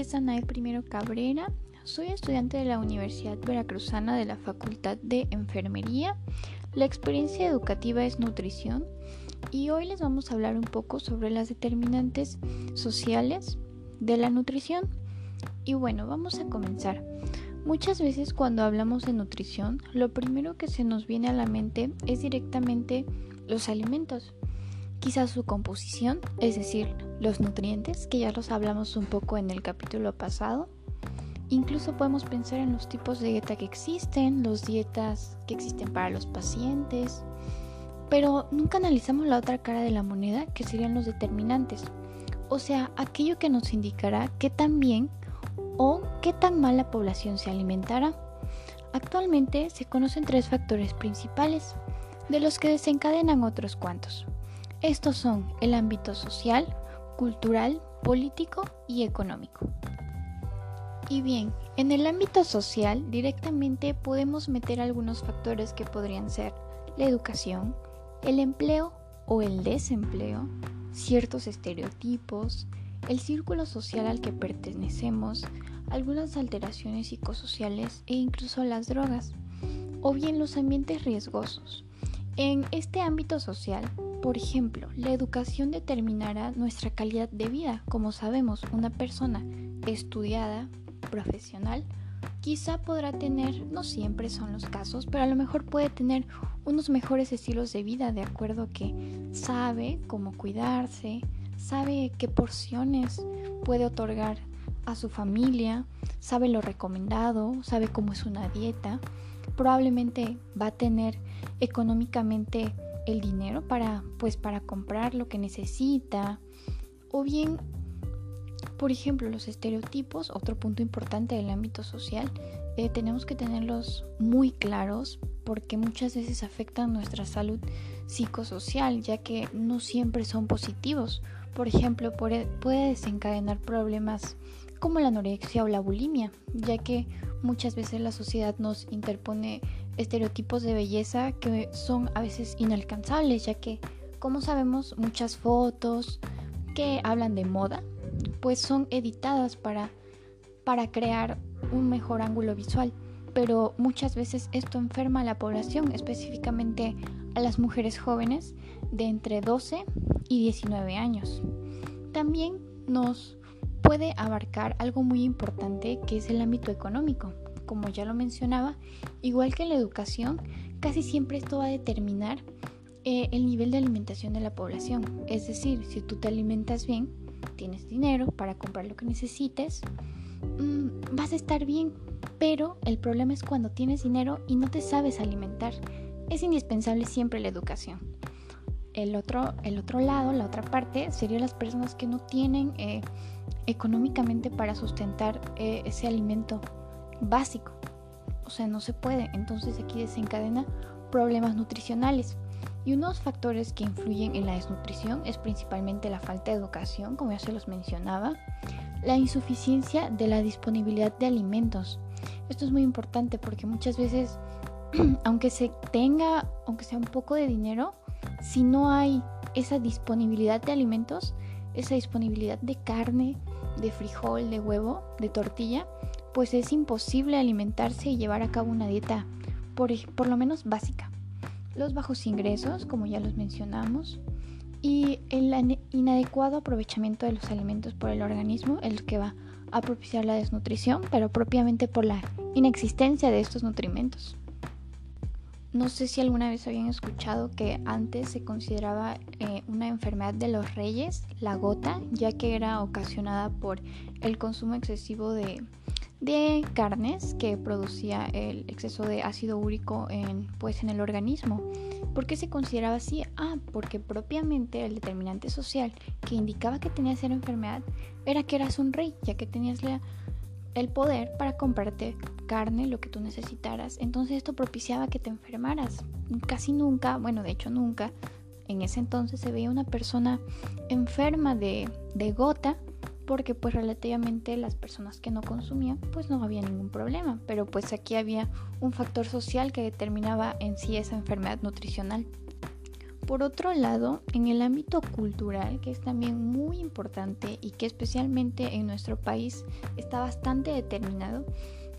es Anae Primero Cabrera, soy estudiante de la Universidad Veracruzana de la Facultad de Enfermería. La experiencia educativa es nutrición y hoy les vamos a hablar un poco sobre las determinantes sociales de la nutrición. Y bueno, vamos a comenzar. Muchas veces cuando hablamos de nutrición, lo primero que se nos viene a la mente es directamente los alimentos. Quizás su composición, es decir, los nutrientes, que ya los hablamos un poco en el capítulo pasado. Incluso podemos pensar en los tipos de dieta que existen, los dietas que existen para los pacientes, pero nunca analizamos la otra cara de la moneda, que serían los determinantes, o sea, aquello que nos indicará qué tan bien o qué tan mal la población se alimentará. Actualmente se conocen tres factores principales, de los que desencadenan otros cuantos. Estos son el ámbito social, cultural, político y económico. Y bien, en el ámbito social directamente podemos meter algunos factores que podrían ser la educación, el empleo o el desempleo, ciertos estereotipos, el círculo social al que pertenecemos, algunas alteraciones psicosociales e incluso las drogas, o bien los ambientes riesgosos. En este ámbito social, por ejemplo, la educación determinará nuestra calidad de vida. Como sabemos, una persona estudiada, profesional, quizá podrá tener, no siempre son los casos, pero a lo mejor puede tener unos mejores estilos de vida de acuerdo que sabe cómo cuidarse, sabe qué porciones puede otorgar a su familia, sabe lo recomendado, sabe cómo es una dieta, probablemente va a tener económicamente el dinero para pues para comprar lo que necesita o bien por ejemplo, los estereotipos, otro punto importante del ámbito social, eh, tenemos que tenerlos muy claros porque muchas veces afectan nuestra salud psicosocial, ya que no siempre son positivos. Por ejemplo, puede desencadenar problemas como la anorexia o la bulimia, ya que muchas veces la sociedad nos interpone estereotipos de belleza que son a veces inalcanzables, ya que, como sabemos, muchas fotos que hablan de moda pues son editadas para, para crear un mejor ángulo visual. Pero muchas veces esto enferma a la población, específicamente a las mujeres jóvenes de entre 12 y 19 años. También nos puede abarcar algo muy importante que es el ámbito económico. Como ya lo mencionaba, igual que la educación, casi siempre esto va a determinar eh, el nivel de alimentación de la población. Es decir, si tú te alimentas bien, tienes dinero para comprar lo que necesites, mm, vas a estar bien. Pero el problema es cuando tienes dinero y no te sabes alimentar. Es indispensable siempre la educación. El otro, el otro lado, la otra parte, serían las personas que no tienen eh, económicamente para sustentar eh, ese alimento básico. O sea, no se puede. Entonces aquí desencadena problemas nutricionales. Y unos factores que influyen en la desnutrición es principalmente la falta de educación, como ya se los mencionaba, la insuficiencia de la disponibilidad de alimentos. Esto es muy importante porque muchas veces, aunque se tenga, aunque sea un poco de dinero, si no hay esa disponibilidad de alimentos, esa disponibilidad de carne, de frijol, de huevo, de tortilla, pues es imposible alimentarse y llevar a cabo una dieta por, por lo menos básica los bajos ingresos, como ya los mencionamos, y el inadecuado aprovechamiento de los alimentos por el organismo, el que va a propiciar la desnutrición, pero propiamente por la inexistencia de estos nutrimentos. No sé si alguna vez habían escuchado que antes se consideraba eh, una enfermedad de los reyes, la gota, ya que era ocasionada por el consumo excesivo de, de carnes que producía el exceso de ácido úrico en, pues, en el organismo. ¿Por qué se consideraba así? Ah, porque propiamente el determinante social que indicaba que tenías esa enfermedad era que eras un rey, ya que tenías el poder para comprarte carne, lo que tú necesitaras. Entonces esto propiciaba que te enfermaras. Casi nunca, bueno, de hecho nunca, en ese entonces se veía una persona enferma de, de gota porque pues relativamente las personas que no consumían pues no había ningún problema, pero pues aquí había un factor social que determinaba en sí esa enfermedad nutricional. Por otro lado, en el ámbito cultural, que es también muy importante y que especialmente en nuestro país está bastante determinado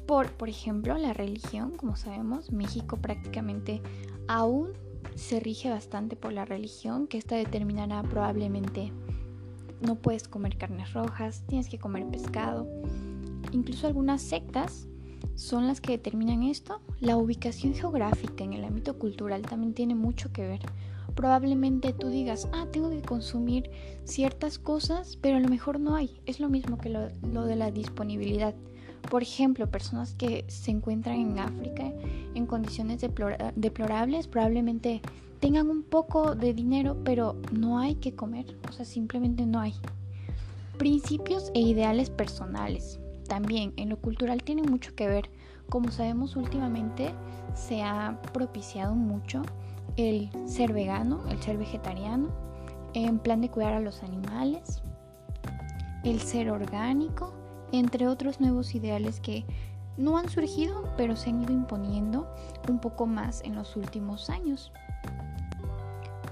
por, por ejemplo, la religión, como sabemos, México prácticamente aún se rige bastante por la religión, que esta determinará probablemente no puedes comer carnes rojas, tienes que comer pescado. Incluso algunas sectas son las que determinan esto. La ubicación geográfica en el ámbito cultural también tiene mucho que ver. Probablemente tú digas, ah, tengo que consumir ciertas cosas, pero a lo mejor no hay. Es lo mismo que lo, de la disponibilidad. Por ejemplo, personas que se encuentran en África en condiciones deplorables probablemente tengan un poco de dinero, pero no hay que comer, o sea, simplemente no hay. Principios e ideales personales. También en lo cultural tiene mucho que ver. Como sabemos últimamente se ha propiciado mucho el ser vegano, el ser vegetariano, en plan de cuidar a los animales, el ser orgánico, entre otros nuevos ideales que no han surgido, pero se han ido imponiendo un poco más en los últimos años.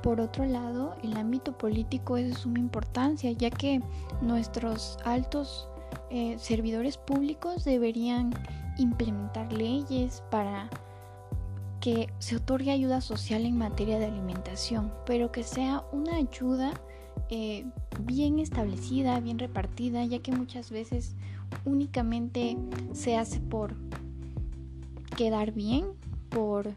Por otro lado, el ámbito político es de suma importancia, ya que nuestros altos eh, servidores públicos deberían implementar leyes para que se otorgue ayuda social en materia de alimentación, pero que sea una ayuda eh, bien establecida, bien repartida, ya que muchas veces únicamente se hace por quedar bien, por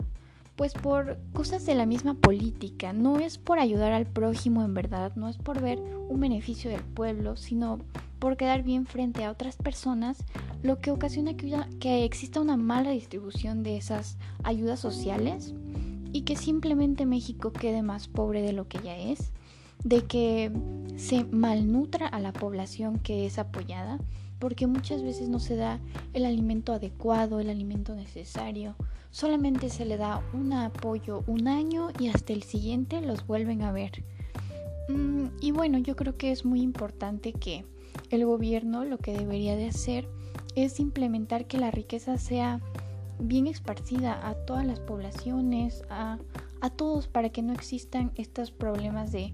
pues por cosas de la misma política, no es por ayudar al prójimo en verdad, no es por ver un beneficio del pueblo, sino por quedar bien frente a otras personas, lo que ocasiona que, que exista una mala distribución de esas ayudas sociales y que simplemente México quede más pobre de lo que ya es de que se malnutra a la población que es apoyada, porque muchas veces no se da el alimento adecuado, el alimento necesario, solamente se le da un apoyo un año y hasta el siguiente los vuelven a ver. Mm, y bueno, yo creo que es muy importante que el gobierno lo que debería de hacer es implementar que la riqueza sea bien esparcida a todas las poblaciones, a, a todos, para que no existan estos problemas de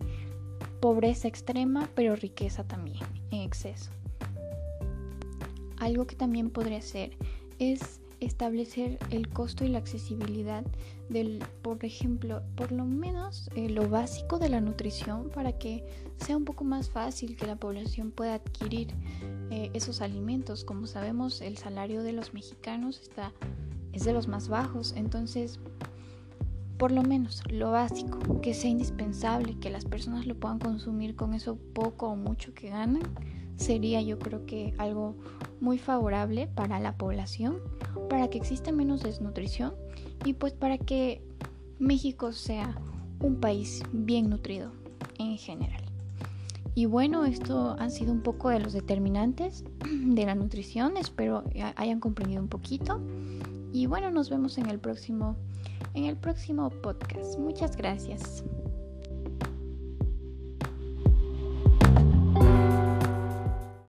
pobreza extrema, pero riqueza también en exceso. Algo que también podría ser es establecer el costo y la accesibilidad del, por ejemplo, por lo menos eh, lo básico de la nutrición para que sea un poco más fácil que la población pueda adquirir eh, esos alimentos. Como sabemos, el salario de los mexicanos está es de los más bajos, entonces por lo menos lo básico, que sea indispensable, que las personas lo puedan consumir con eso poco o mucho que ganan, sería yo creo que algo muy favorable para la población, para que exista menos desnutrición y pues para que México sea un país bien nutrido en general. Y bueno, esto han sido un poco de los determinantes de la nutrición, espero hayan comprendido un poquito. Y bueno, nos vemos en el próximo en el próximo podcast. Muchas gracias.